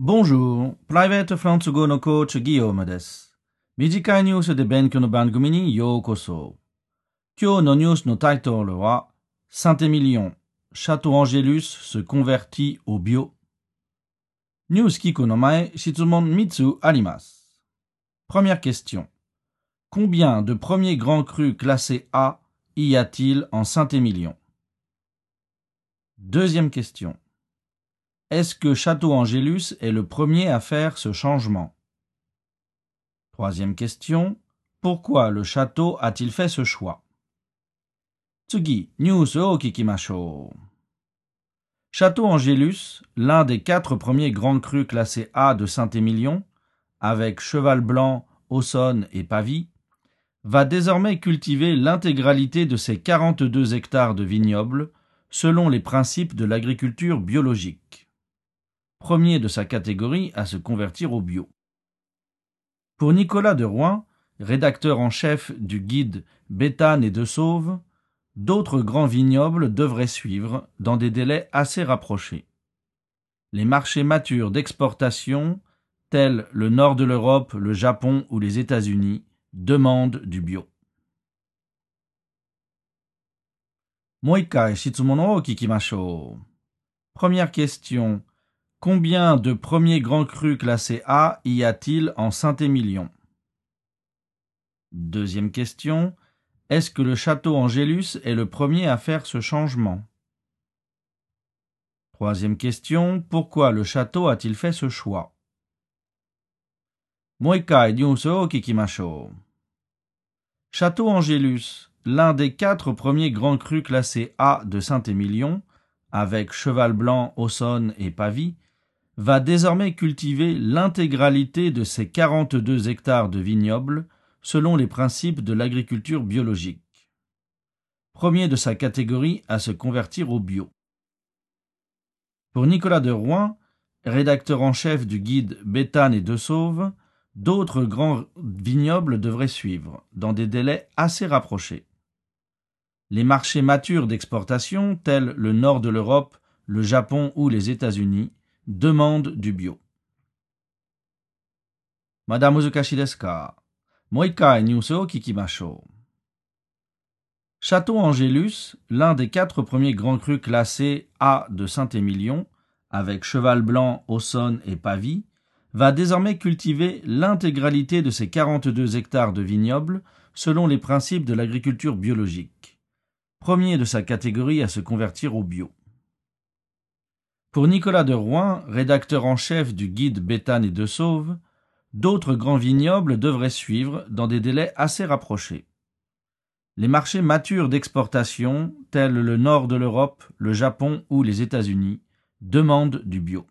ボンジュール、プライベートフランス語のコーチギヨームです。短いニュースで勉強の番組にようこそ。今日のニュースのタイトルは、サンテミリオン、シャトーアンジェルス se convertit au bio。ニュース聞くの前、質問3つあります。Première question. Combien de premiers grands crus classés A y a-t-il en Saint-Émilion Deuxième question. Est-ce que Château Angélus est le premier à faire ce changement? Troisième question. Pourquoi le château a-t-il fait ce choix? Tsugi, news o kikimashou. Château Angélus, l'un des quatre premiers grands crus classés A de Saint-Émilion, avec Cheval Blanc, Aussonne et Pavie, va désormais cultiver l'intégralité de ses 42 hectares de vignobles selon les principes de l'agriculture biologique premier de sa catégorie à se convertir au bio. Pour Nicolas de Rouen, rédacteur en chef du guide Béthane et de Sauve, d'autres grands vignobles devraient suivre dans des délais assez rapprochés. Les marchés matures d'exportation, tels le nord de l'Europe, le Japon ou les États-Unis, demandent du bio. Première question. Combien de premiers grands crus classés A y a-t-il en Saint-Émilion? Deuxième question. Est-ce que le château Angélus est le premier à faire ce changement? Troisième question. Pourquoi le château a-t-il fait ce choix? Château Angélus, l'un des quatre premiers grands crus classés A de Saint-Émilion, avec Cheval Blanc, Aussonne et Pavie, va désormais cultiver l'intégralité de ses 42 hectares de vignobles selon les principes de l'agriculture biologique. Premier de sa catégorie à se convertir au bio. Pour Nicolas de Rouen, rédacteur en chef du guide Béthane et de Sauve, d'autres grands vignobles devraient suivre, dans des délais assez rapprochés. Les marchés matures d'exportation, tels le nord de l'Europe, le Japon ou les États-Unis, demande du bio. Madame Uzukashi desu ka? Moikai news o kikimashou. Château Angélus, l'un des quatre premiers grands crus classés A de Saint-Émilion, avec Cheval Blanc, Aussonne et Pavie, va désormais cultiver l'intégralité de ses 42 hectares de vignobles selon les principes de l'agriculture biologique. Premier de sa catégorie à se convertir au bio. Pour Nicolas de Rouen, rédacteur en chef du guide Béthane et de Sauve, d'autres grands vignobles devraient suivre dans des délais assez rapprochés. Les marchés matures d'exportation, tels le nord de l'Europe, le Japon ou les États-Unis, demandent du bio.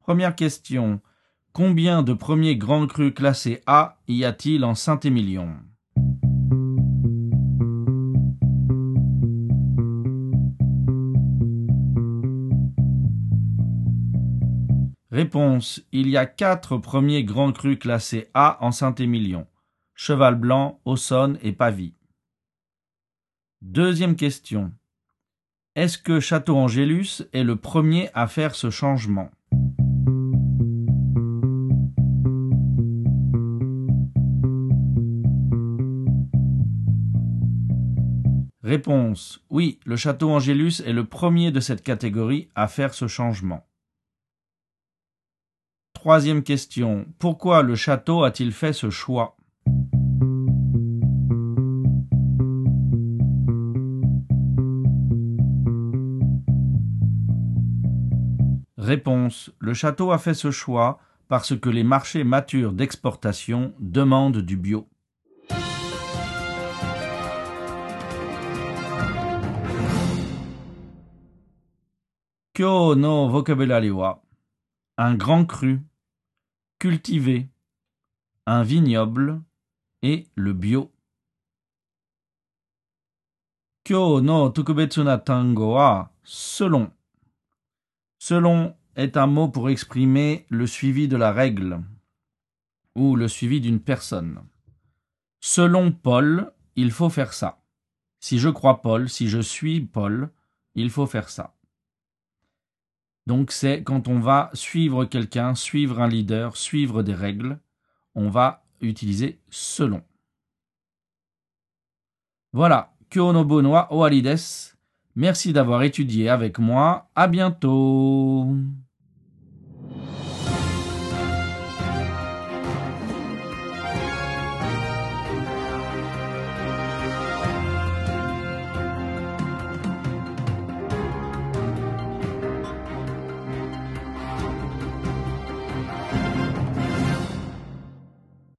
Première question. Combien de premiers grands crus classés A y a-t-il en Saint-Émilion? Réponse. Il y a quatre premiers grands crus classés A en Saint-Émilion. Cheval Blanc, Aussonne et Pavie. Deuxième question. Est-ce que Château Angélus est le premier à faire ce changement? Réponse. Oui, le château Angélus est le premier de cette catégorie à faire ce changement. Troisième question. Pourquoi le château a-t-il fait ce choix? Réponse. Le château a fait ce choix parce que les marchés matures d'exportation demandent du bio. Kyo no vocabulary wa? Un grand cru, cultivé, un vignoble et le bio. Kyo no tukubetsu na tango wa? Selon. Selon est un mot pour exprimer le suivi de la règle ou le suivi d'une personne. Selon Paul, il faut faire ça. Si je crois Paul, si je suis Paul, il faut faire ça. Donc c'est quand on va suivre quelqu'un, suivre un leader, suivre des règles, on va utiliser selon. Voilà, Kyonobo no Merci d'avoir étudié avec moi. À bientôt.